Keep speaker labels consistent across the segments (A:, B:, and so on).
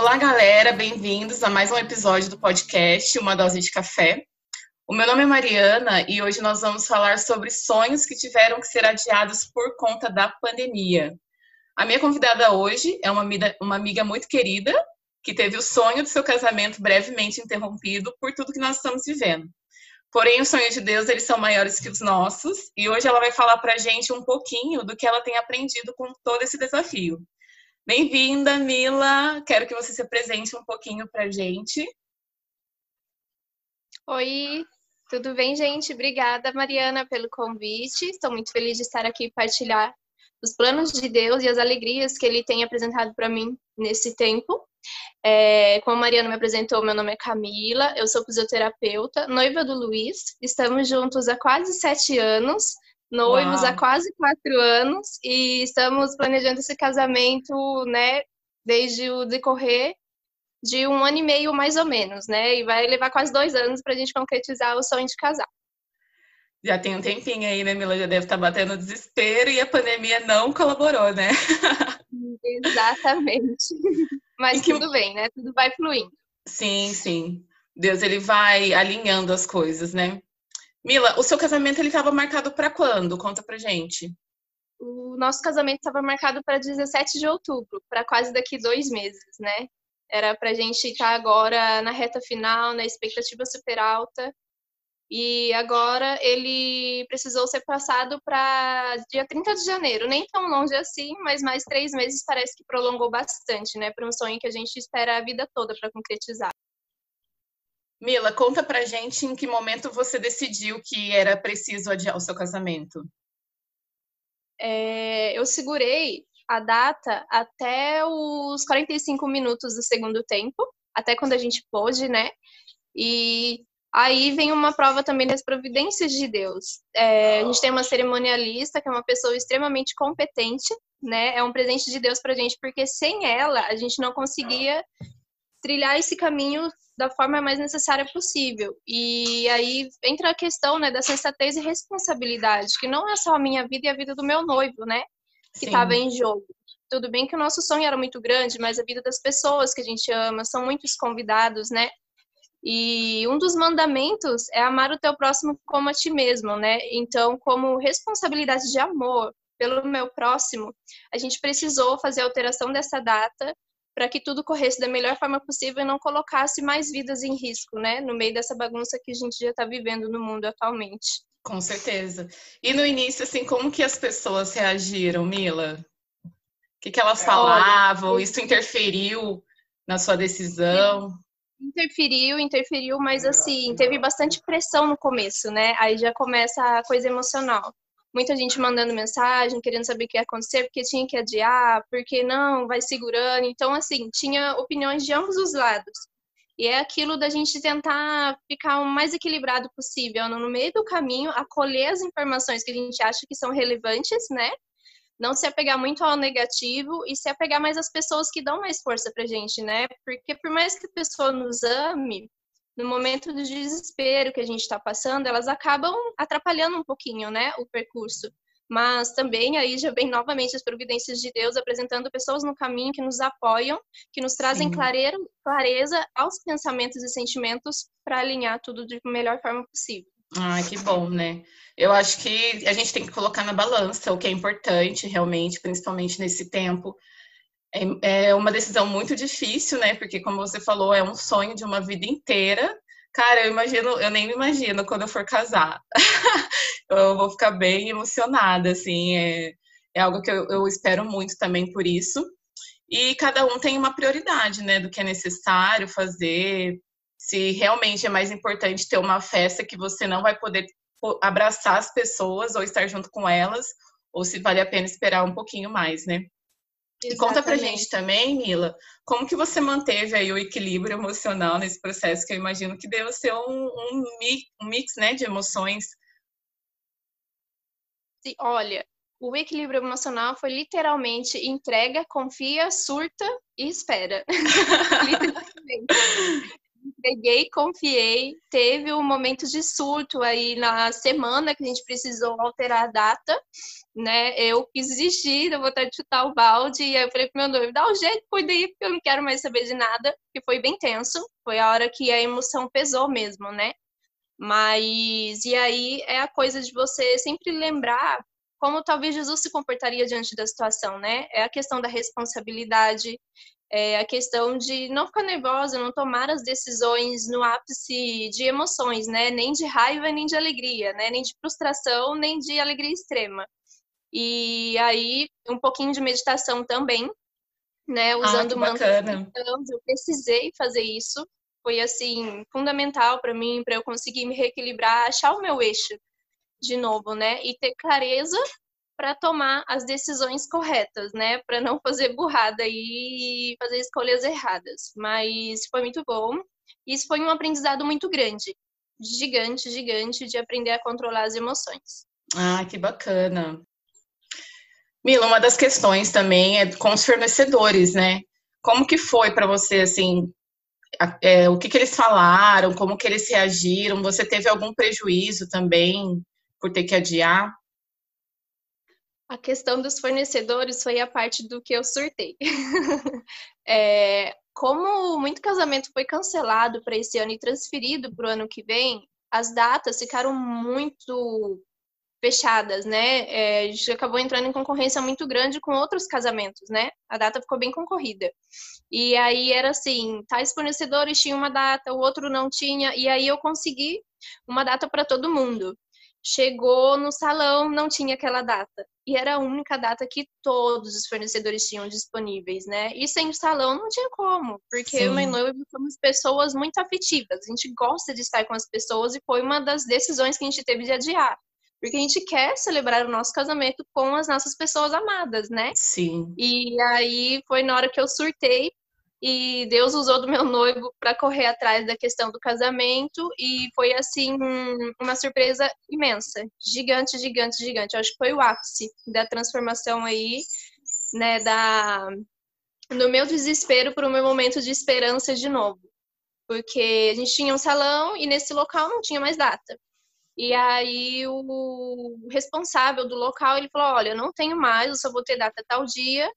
A: Olá, galera, bem-vindos a mais um episódio do podcast Uma Dose de Café. O meu nome é Mariana e hoje nós vamos falar sobre sonhos que tiveram que ser adiados por conta da pandemia. A minha convidada hoje é uma amiga, uma amiga muito querida que teve o sonho do seu casamento brevemente interrompido por tudo que nós estamos vivendo. Porém, os sonhos de Deus, eles são maiores que os nossos, e hoje ela vai falar para gente um pouquinho do que ela tem aprendido com todo esse desafio. Bem-vinda, Mila! Quero que você se apresente um pouquinho para gente.
B: Oi, tudo bem, gente? Obrigada, Mariana, pelo convite. Estou muito feliz de estar aqui e partilhar os planos de Deus e as alegrias que Ele tem apresentado para mim nesse tempo. É, como a Mariana me apresentou, meu nome é Camila, eu sou fisioterapeuta, noiva do Luiz. Estamos juntos há quase sete anos, noivos Uau. há quase quatro anos e estamos planejando esse casamento, né, desde o decorrer de um ano e meio mais ou menos, né? E vai levar quase dois anos para a gente concretizar o sonho de casar.
A: Já tem um tempinho aí, né, Mila? Já deve estar tá batendo desespero e a pandemia não colaborou, né?
B: Exatamente. Mas que... tudo bem, né? Tudo vai fluindo.
A: Sim, sim. Deus ele vai alinhando as coisas, né? Mila, o seu casamento ele estava marcado para quando? Conta pra gente.
B: O nosso casamento estava marcado para 17 de outubro, para quase daqui dois meses, né? Era para a gente estar tá agora na reta final, na expectativa super alta. E agora ele precisou ser passado para dia 30 de janeiro. Nem tão longe assim, mas mais três meses parece que prolongou bastante, né? Para um sonho que a gente espera a vida toda para concretizar.
A: Mila, conta pra gente em que momento você decidiu que era preciso adiar o seu casamento.
B: É, eu segurei a data até os 45 minutos do segundo tempo, até quando a gente pôde, né? E Aí vem uma prova também das providências de Deus. É, a gente tem uma cerimonialista, que é uma pessoa extremamente competente, né? É um presente de Deus pra gente, porque sem ela a gente não conseguia trilhar esse caminho da forma mais necessária possível. E aí entra a questão, né, da sensatez e responsabilidade, que não é só a minha vida e a vida do meu noivo, né, que estava em jogo. Tudo bem que o nosso sonho era muito grande, mas a vida das pessoas que a gente ama, são muitos convidados, né? E um dos mandamentos é amar o teu próximo como a ti mesmo, né? Então, como responsabilidade de amor pelo meu próximo, a gente precisou fazer a alteração dessa data para que tudo corresse da melhor forma possível e não colocasse mais vidas em risco, né? No meio dessa bagunça que a gente já está vivendo no mundo atualmente.
A: Com certeza. E no início, assim, como que as pessoas reagiram, Mila? O que, que elas falavam? Isso interferiu na sua decisão?
B: Interferiu, interferiu, mas assim, teve bastante pressão no começo, né? Aí já começa a coisa emocional. Muita gente mandando mensagem, querendo saber o que ia acontecer, porque tinha que adiar, porque não, vai segurando. Então, assim, tinha opiniões de ambos os lados. E é aquilo da gente tentar ficar o mais equilibrado possível, no meio do caminho, acolher as informações que a gente acha que são relevantes, né? não se apegar muito ao negativo e se apegar mais às pessoas que dão mais força pra gente, né? Porque por mais que a pessoa nos ame, no momento do desespero que a gente está passando, elas acabam atrapalhando um pouquinho, né, o percurso. Mas também aí já vem novamente as providências de Deus apresentando pessoas no caminho que nos apoiam, que nos trazem clareira, clareza aos pensamentos e sentimentos para alinhar tudo de melhor forma possível.
A: Ai, que bom, né? Eu acho que a gente tem que colocar na balança o que é importante realmente, principalmente nesse tempo. É, é uma decisão muito difícil, né? Porque, como você falou, é um sonho de uma vida inteira. Cara, eu imagino, eu nem me imagino quando eu for casar. eu vou ficar bem emocionada, assim. É, é algo que eu, eu espero muito também por isso. E cada um tem uma prioridade, né? Do que é necessário fazer, se realmente é mais importante ter uma festa que você não vai poder abraçar as pessoas ou estar junto com elas, ou se vale a pena esperar um pouquinho mais, né? Exatamente. E conta pra gente também, Mila, como que você manteve aí o equilíbrio emocional nesse processo, que eu imagino que deve ser um, um, um mix, né, de emoções.
B: Sim, olha, o equilíbrio emocional foi literalmente entrega, confia, surta e espera. literalmente. entreguei, confiei. Teve um momento de surto aí na semana que a gente precisou alterar a data, né? Eu quis desistir, eu vontade de chutar o balde. E aí eu falei pro meu noivo, dá um jeito, cuida aí, porque eu não quero mais saber de nada. Que foi bem tenso. Foi a hora que a emoção pesou mesmo, né? Mas, e aí é a coisa de você sempre lembrar como talvez Jesus se comportaria diante da situação, né? É a questão da responsabilidade, é a questão de não ficar nervosa, não tomar as decisões no ápice de emoções, né? Nem de raiva, nem de alegria, né? Nem de frustração, nem de alegria extrema. E aí, um pouquinho de meditação também, né? Ah,
A: Usando ah,
B: bacana. eu precisei fazer isso. Foi assim fundamental para mim, para eu conseguir me reequilibrar, achar o meu eixo de novo, né? E ter clareza para tomar as decisões corretas, né? Para não fazer burrada e fazer escolhas erradas. Mas foi muito bom. Isso foi um aprendizado muito grande, gigante, gigante, de aprender a controlar as emoções.
A: Ah, que bacana. Mila, uma das questões também é com os fornecedores, né? Como que foi para você, assim, é, o que, que eles falaram, como que eles reagiram? Você teve algum prejuízo também por ter que adiar?
B: A questão dos fornecedores foi a parte do que eu surtei. é, como muito casamento foi cancelado para esse ano e transferido para o ano que vem, as datas ficaram muito fechadas, né? É, a gente acabou entrando em concorrência muito grande com outros casamentos, né? A data ficou bem concorrida. E aí era assim, tais fornecedores tinham uma data, o outro não tinha, e aí eu consegui uma data para todo mundo. Chegou no salão, não tinha aquela data. E era a única data que todos os fornecedores tinham disponíveis, né? E sem o salão não tinha como, porque Sim. eu e noiva somos pessoas muito afetivas. A gente gosta de estar com as pessoas e foi uma das decisões que a gente teve de adiar. Porque a gente quer celebrar o nosso casamento com as nossas pessoas amadas, né?
A: Sim.
B: E aí foi na hora que eu surtei e Deus usou do meu noivo para correr atrás da questão do casamento e foi assim uma surpresa imensa, gigante, gigante, gigante. Eu acho que foi o ápice da transformação aí, né, da no meu desespero para o meu momento de esperança de novo. Porque a gente tinha um salão e nesse local não tinha mais data. E aí o responsável do local, ele falou: "Olha, eu não tenho mais, eu só vou ter data tal dia".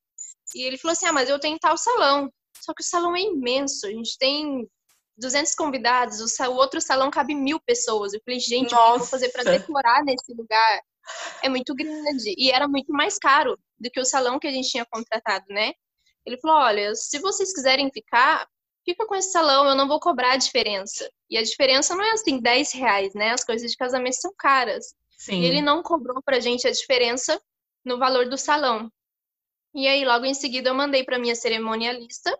B: E ele falou assim: "Ah, mas eu tenho tal salão". Só que o salão é imenso, a gente tem 200 convidados, o, outro salão cabe mil pessoas. Eu falei, gente, Nossa. o que eu vou fazer para decorar nesse lugar? É muito grande. E era muito mais caro do que o salão que a gente tinha contratado, né? Ele falou: olha, se vocês quiserem ficar, fica com esse salão, eu não vou cobrar a diferença. E a diferença não é assim, 10 reais, né? As coisas de casamento são caras. Sim. E ele não cobrou pra gente a diferença no valor do salão. E aí, logo em seguida, eu mandei para minha cerimonialista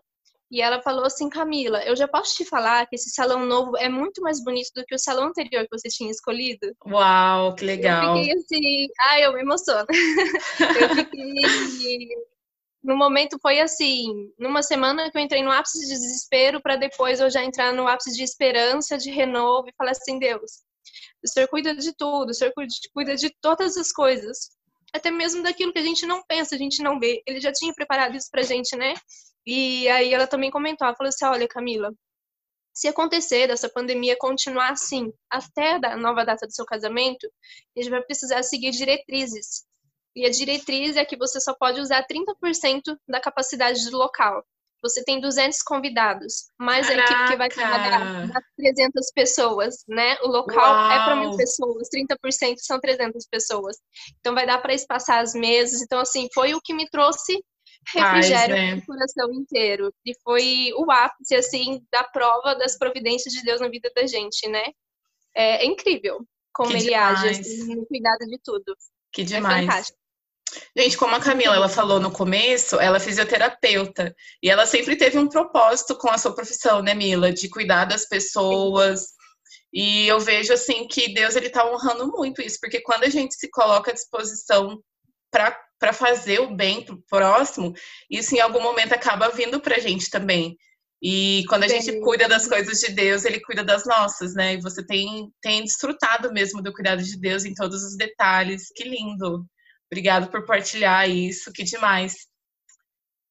B: e ela falou assim: Camila, eu já posso te falar que esse salão novo é muito mais bonito do que o salão anterior que você tinha escolhido?
A: Uau, que legal!
B: Eu fiquei assim, ai, eu me emociono. eu fiquei. No momento foi assim, numa semana que eu entrei no ápice de desespero para depois eu já entrar no ápice de esperança, de renovo e falar assim, Deus, o Senhor cuida de tudo, o Senhor cuida de todas as coisas até mesmo daquilo que a gente não pensa, a gente não vê. Ele já tinha preparado isso pra gente, né? E aí ela também comentou, ela falou assim, olha, Camila, se acontecer dessa pandemia continuar assim até a nova data do seu casamento, a gente vai precisar seguir diretrizes. E a diretriz é que você só pode usar 30% da capacidade do local você tem 200 convidados, mais Caraca. a equipe que vai trabalhar 300 pessoas, né? O local Uau. é para mil pessoas, 30% são 300 pessoas. Então vai dar para espaçar as mesas. Então, assim, foi o que me trouxe refrigério Paz, né? o coração inteiro. E foi o ápice, assim, da prova das providências de Deus na vida da gente, né? É, é incrível como que ele demais. age, assim, no cuidado de tudo.
A: Que é demais. É fantástico. Gente, como a Camila ela falou no começo, ela é fisioterapeuta e ela sempre teve um propósito com a sua profissão, né, Mila, de cuidar das pessoas. E eu vejo assim que Deus ele tá honrando muito isso, porque quando a gente se coloca à disposição para fazer o bem pro próximo, isso em algum momento acaba vindo pra gente também. E quando a Bem, gente cuida das coisas de Deus, ele cuida das nossas, né? E você tem, tem desfrutado mesmo do cuidado de Deus em todos os detalhes. Que lindo! Obrigado por partilhar isso, que demais.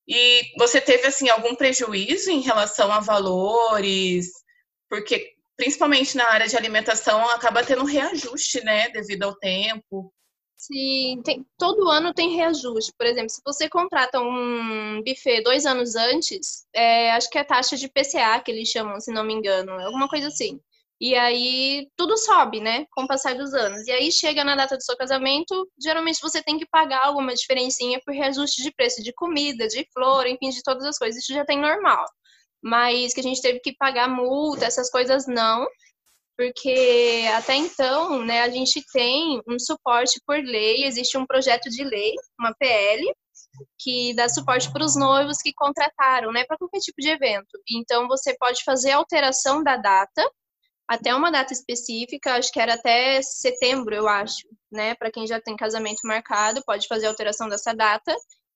A: E você teve assim algum prejuízo em relação a valores? porque principalmente na área de alimentação acaba tendo reajuste, né, devido ao tempo.
B: Sim, tem, todo ano tem reajuste. Por exemplo, se você contrata um buffet dois anos antes, é, acho que é taxa de PCA que eles chamam, se não me engano, alguma coisa assim. E aí tudo sobe, né, com o passar dos anos. E aí chega na data do seu casamento, geralmente você tem que pagar alguma diferencinha por reajuste de preço de comida, de flor, enfim, de todas as coisas. Isso já tem normal. Mas que a gente teve que pagar multa, essas coisas não porque até então, né, a gente tem um suporte por lei, existe um projeto de lei, uma PL, que dá suporte para os noivos que contrataram, né, para qualquer tipo de evento. Então, você pode fazer alteração da data até uma data específica, acho que era até setembro, eu acho, né, para quem já tem casamento marcado, pode fazer alteração dessa data.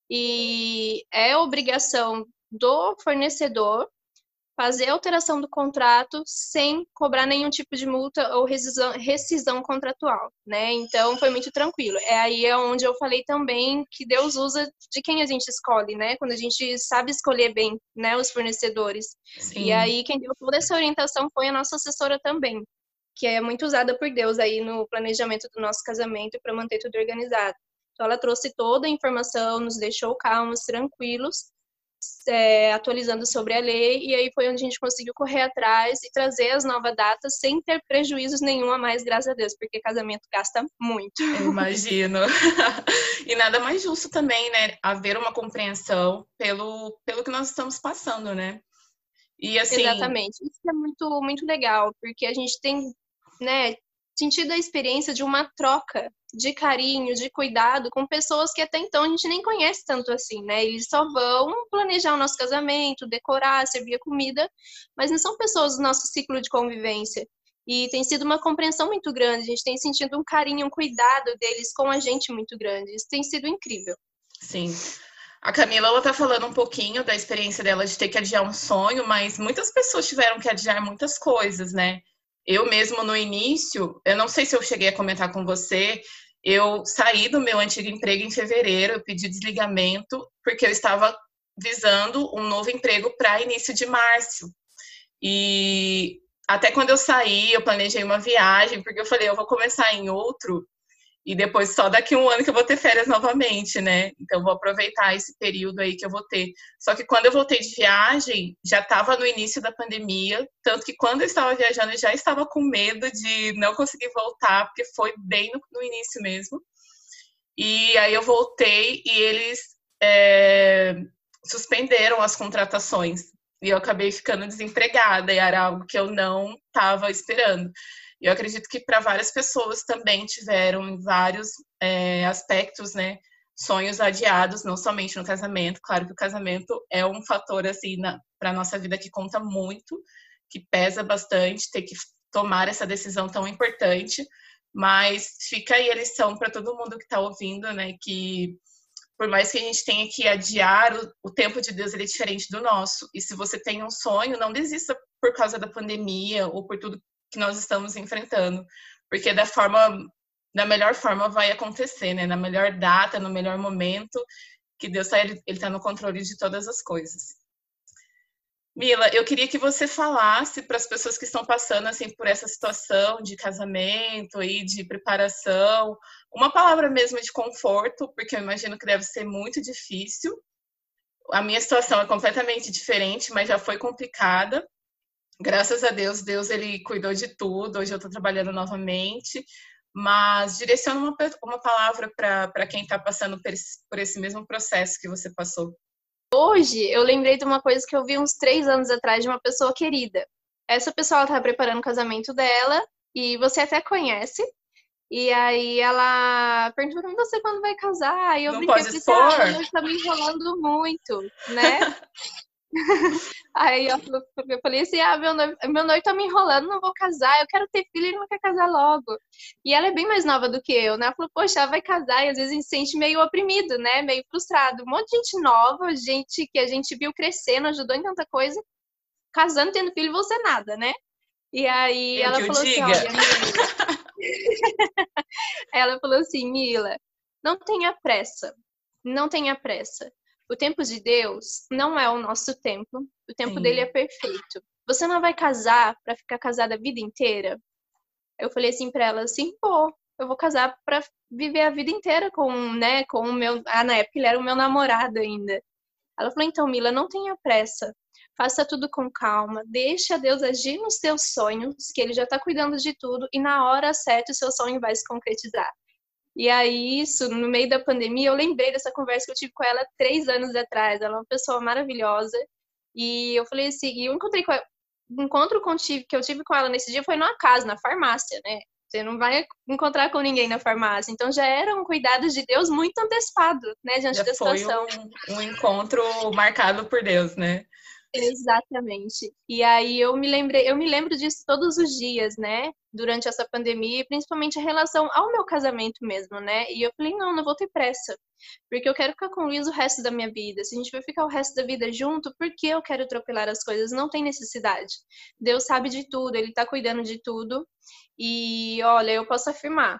B: E é obrigação do fornecedor fazer alteração do contrato sem cobrar nenhum tipo de multa ou rescisão, rescisão contratual, né? Então foi muito tranquilo. É aí é onde eu falei também que Deus usa de quem a gente escolhe, né? Quando a gente sabe escolher bem, né, os fornecedores. Sim. E aí quem deu toda essa orientação foi a nossa assessora também, que é muito usada por Deus aí no planejamento do nosso casamento para manter tudo organizado. Então ela trouxe toda a informação, nos deixou calmos, tranquilos é, atualizando sobre a lei, e aí foi onde a gente conseguiu correr atrás e trazer as novas datas sem ter prejuízos nenhum a mais, graças a Deus, porque casamento gasta muito.
A: Eu imagino. e nada mais justo também, né? Haver uma compreensão pelo, pelo que nós estamos passando, né?
B: E assim. Exatamente. Isso é muito, muito legal, porque a gente tem, né, sentido a experiência de uma troca de carinho, de cuidado com pessoas que até então a gente nem conhece tanto assim, né? Eles só vão planejar o nosso casamento, decorar, servir a comida, mas não são pessoas do nosso ciclo de convivência. E tem sido uma compreensão muito grande, a gente tem sentido um carinho, um cuidado deles com a gente muito grande. Isso tem sido incrível.
A: Sim. A Camila, ela tá falando um pouquinho da experiência dela de ter que adiar um sonho, mas muitas pessoas tiveram que adiar muitas coisas, né? Eu mesmo no início, eu não sei se eu cheguei a comentar com você, eu saí do meu antigo emprego em fevereiro, eu pedi desligamento porque eu estava visando um novo emprego para início de março. E até quando eu saí, eu planejei uma viagem, porque eu falei, eu vou começar em outro e depois só daqui um ano que eu vou ter férias novamente, né? Então vou aproveitar esse período aí que eu vou ter. Só que quando eu voltei de viagem, já estava no início da pandemia, tanto que quando eu estava viajando eu já estava com medo de não conseguir voltar, porque foi bem no, no início mesmo. E aí eu voltei e eles é, suspenderam as contratações. E eu acabei ficando desempregada, e era algo que eu não estava esperando. Eu acredito que para várias pessoas também tiveram vários é, aspectos, né, sonhos adiados, não somente no casamento. Claro que o casamento é um fator assim para nossa vida que conta muito, que pesa bastante, ter que tomar essa decisão tão importante. Mas fica aí a lição para todo mundo que está ouvindo, né, que por mais que a gente tenha que adiar, o, tempo de Deus é diferente do nosso. E se você tem um sonho, não desista por causa da pandemia ou por tudo que nós estamos enfrentando, porque da forma da melhor forma vai acontecer, né? Na melhor data, no melhor momento, que Deus tá, ele está no controle de todas as coisas. Mila, eu queria que você falasse para as pessoas que estão passando assim por essa situação de casamento e de preparação, uma palavra mesmo de conforto, porque eu imagino que deve ser muito difícil. A minha situação é completamente diferente, mas já foi complicada graças a Deus, Deus ele cuidou de tudo. Hoje eu estou trabalhando novamente, mas direciona uma, uma palavra para quem está passando por esse, por esse mesmo processo que você passou.
B: Hoje eu lembrei de uma coisa que eu vi uns três anos atrás de uma pessoa querida. Essa pessoa estava preparando o casamento dela e você até conhece. E aí ela perguntou pra você quando vai casar. E eu
A: Não brinquei, pode expor. Ah,
B: tá me enrolando muito, né? Aí eu, eu, falei assim: ah, meu noivo, meu noivo tá me enrolando, não vou casar, eu quero ter filho e ele não quer casar logo. E ela é bem mais nova do que eu, né? Ela falou: poxa, ela vai casar e às vezes a gente se sente meio oprimido, né? Meio frustrado. Um monte de gente nova, gente que a gente viu crescendo, ajudou em tanta coisa, casando, tendo filho, você nada, né? E aí
A: eu
B: ela falou assim:
A: diga.
B: olha, Mila. ela falou assim: Mila, não tenha pressa, não tenha pressa o tempo de Deus não é o nosso tempo, o tempo Sim. dele é perfeito. você não vai casar para ficar casada a vida inteira? Eu falei assim para ela assim, pô, eu vou casar para viver a vida inteira com, né, com o meu, ah, na época ele era o meu namorado ainda. Ela falou, então, Mila, não tenha pressa. Faça tudo com calma, deixa Deus agir nos seus sonhos, que Ele já está cuidando de tudo, e na hora certa o seu sonho vai se concretizar. E aí, isso, no meio da pandemia, eu lembrei dessa conversa que eu tive com ela três anos atrás. Ela é uma pessoa maravilhosa. E eu falei assim, eu encontrei com ela, o encontro que eu tive com ela nesse dia foi numa casa, na farmácia, né? Você não vai encontrar com ninguém na farmácia. Então já era um cuidado de Deus muito antecipado, né, diante já da situação.
A: Foi um, um encontro marcado por Deus, né?
B: Exatamente. E aí eu me lembrei, eu me lembro disso todos os dias, né? Durante essa pandemia, principalmente em relação ao meu casamento mesmo, né? E eu falei, não, não vou ter pressa. Porque eu quero ficar com o Luiz o resto da minha vida. Se a gente vai ficar o resto da vida junto, por que eu quero atropelar as coisas? Não tem necessidade. Deus sabe de tudo, Ele tá cuidando de tudo. E olha, eu posso afirmar,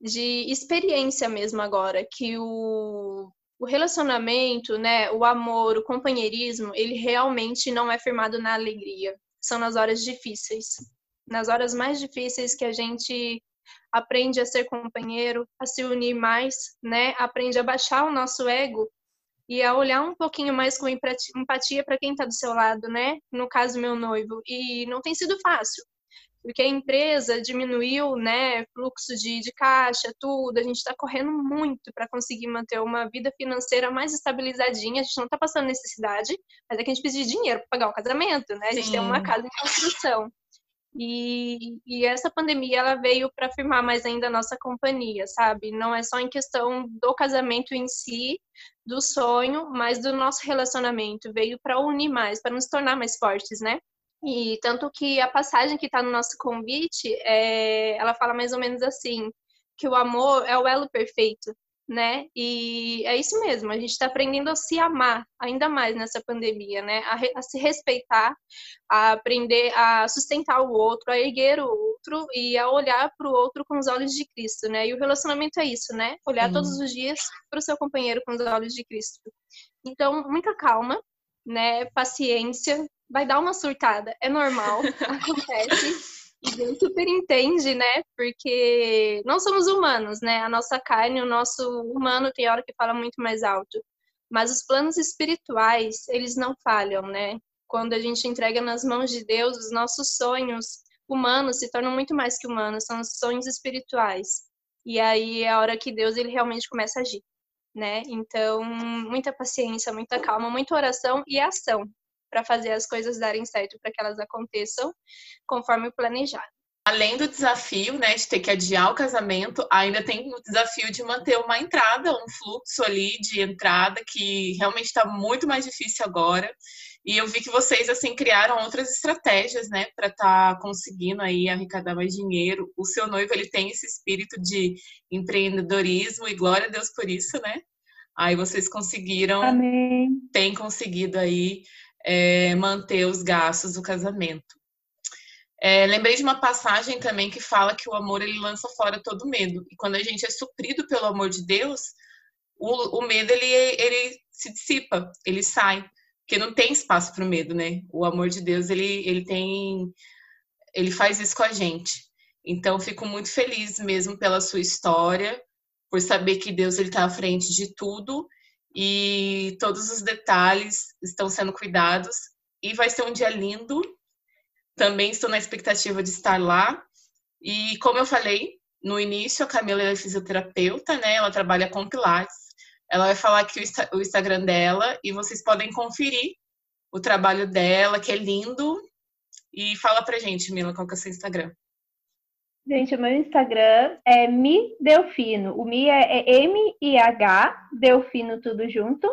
B: de experiência mesmo agora, que o o relacionamento, né, o amor, o companheirismo, ele realmente não é firmado na alegria. São nas horas difíceis. Nas horas mais difíceis que a gente aprende a ser companheiro, a se unir mais, né? Aprende a baixar o nosso ego e a olhar um pouquinho mais com empatia para quem está do seu lado, né? No caso, meu noivo. E não tem sido fácil porque a empresa diminuiu, né, fluxo de, de caixa, tudo, a gente está correndo muito para conseguir manter uma vida financeira mais estabilizadinha, a gente não está passando necessidade, mas é que a gente precisa de dinheiro para pagar o casamento, né, a gente Sim. tem uma casa em construção. E, e, essa pandemia ela veio para afirmar mais ainda a nossa companhia, sabe? Não é só em questão do casamento em si, do sonho, mas do nosso relacionamento. Veio para unir mais, para nos tornar mais fortes, né? E tanto que a passagem que está no nosso convite, é, ela fala mais ou menos assim, que o amor é o elo perfeito, né? E é isso mesmo, a gente está aprendendo a se amar ainda mais nessa pandemia, né? A, a, se respeitar, a aprender a sustentar o outro, a erguer o outro e a olhar para o outro com os olhos de Cristo, né? E o relacionamento é isso, né? Olhar Sim. todos os dias para o seu companheiro com os olhos de Cristo. Então, muita calma, né? Paciência, vai dar uma surtada, é normal, acontece. E Deus super entende, né? Porque não somos humanos, né? A nossa carne, o nosso humano tem hora que fala muito mais alto. Mas os planos espirituais, eles não falham, né? Quando a gente entrega nas mãos de Deus, os nossos sonhos humanos se tornam muito mais que humanos, são os sonhos espirituais. E aí é a hora que Deus ele realmente começa a agir, né? Então, muita paciência, muita calma, muita oração e ação para fazer as coisas darem certo, para que elas aconteçam conforme planejado.
A: Além do desafio, né, de ter que adiar o casamento, ainda tem o desafio de manter uma entrada, um fluxo ali de entrada que realmente está muito mais difícil agora. E eu vi que vocês assim criaram outras estratégias, né, para estar tá conseguindo aí arrecadar mais dinheiro. O seu noivo ele tem esse espírito de empreendedorismo e glória a Deus por isso, né? Aí vocês conseguiram,
C: Amém.
A: tem conseguido aí é, manter os gastos do casamento. É, lembrei de uma passagem também que fala que o amor ele lança fora todo medo. E quando a gente é suprido pelo amor de Deus, o, o medo ele, ele se dissipa, ele sai, porque não tem espaço para o medo, né? O amor de Deus ele, ele tem, ele faz isso com a gente. Então fico muito feliz mesmo pela sua história, por saber que Deus ele está à frente de tudo e todos os detalhes estão sendo cuidados e vai ser um dia lindo. Também estou na expectativa de estar lá. E como eu falei no início, a Camila é fisioterapeuta, né? Ela trabalha com pilates. Ela vai falar aqui o Instagram dela e vocês podem conferir o trabalho dela, que é lindo. E fala pra gente, Mila, qual que é o seu Instagram?
C: Gente, o meu Instagram é Mi Delfino. O Mi é, é M-I-H, Delfino tudo junto.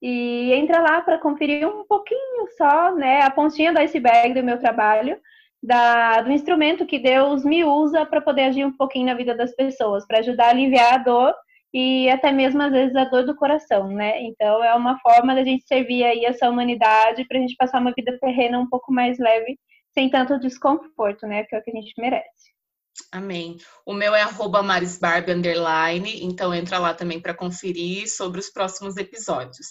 C: E entra lá para conferir um pouquinho só, né, a pontinha do iceberg do meu trabalho, da, do instrumento que Deus me usa para poder agir um pouquinho na vida das pessoas, para ajudar a aliviar a dor e até mesmo às vezes a dor do coração, né? Então é uma forma da gente servir aí essa humanidade para a gente passar uma vida terrena um pouco mais leve, sem tanto desconforto, né? Que é o que a gente merece.
A: Amém. O meu é marisbarbe, underline, então entra lá também para conferir sobre os próximos episódios.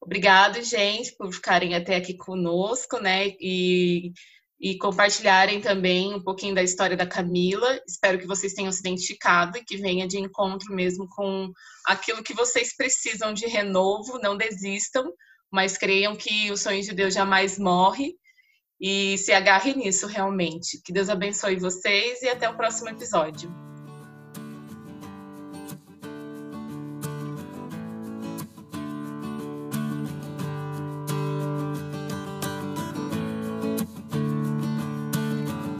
A: Obrigado, gente, por ficarem até aqui conosco, né? E, e compartilharem também um pouquinho da história da Camila. Espero que vocês tenham se identificado e que venha de encontro mesmo com aquilo que vocês precisam de renovo. Não desistam, mas creiam que o sonho de Deus jamais morre e se agarre nisso realmente. Que Deus abençoe vocês e até o próximo episódio.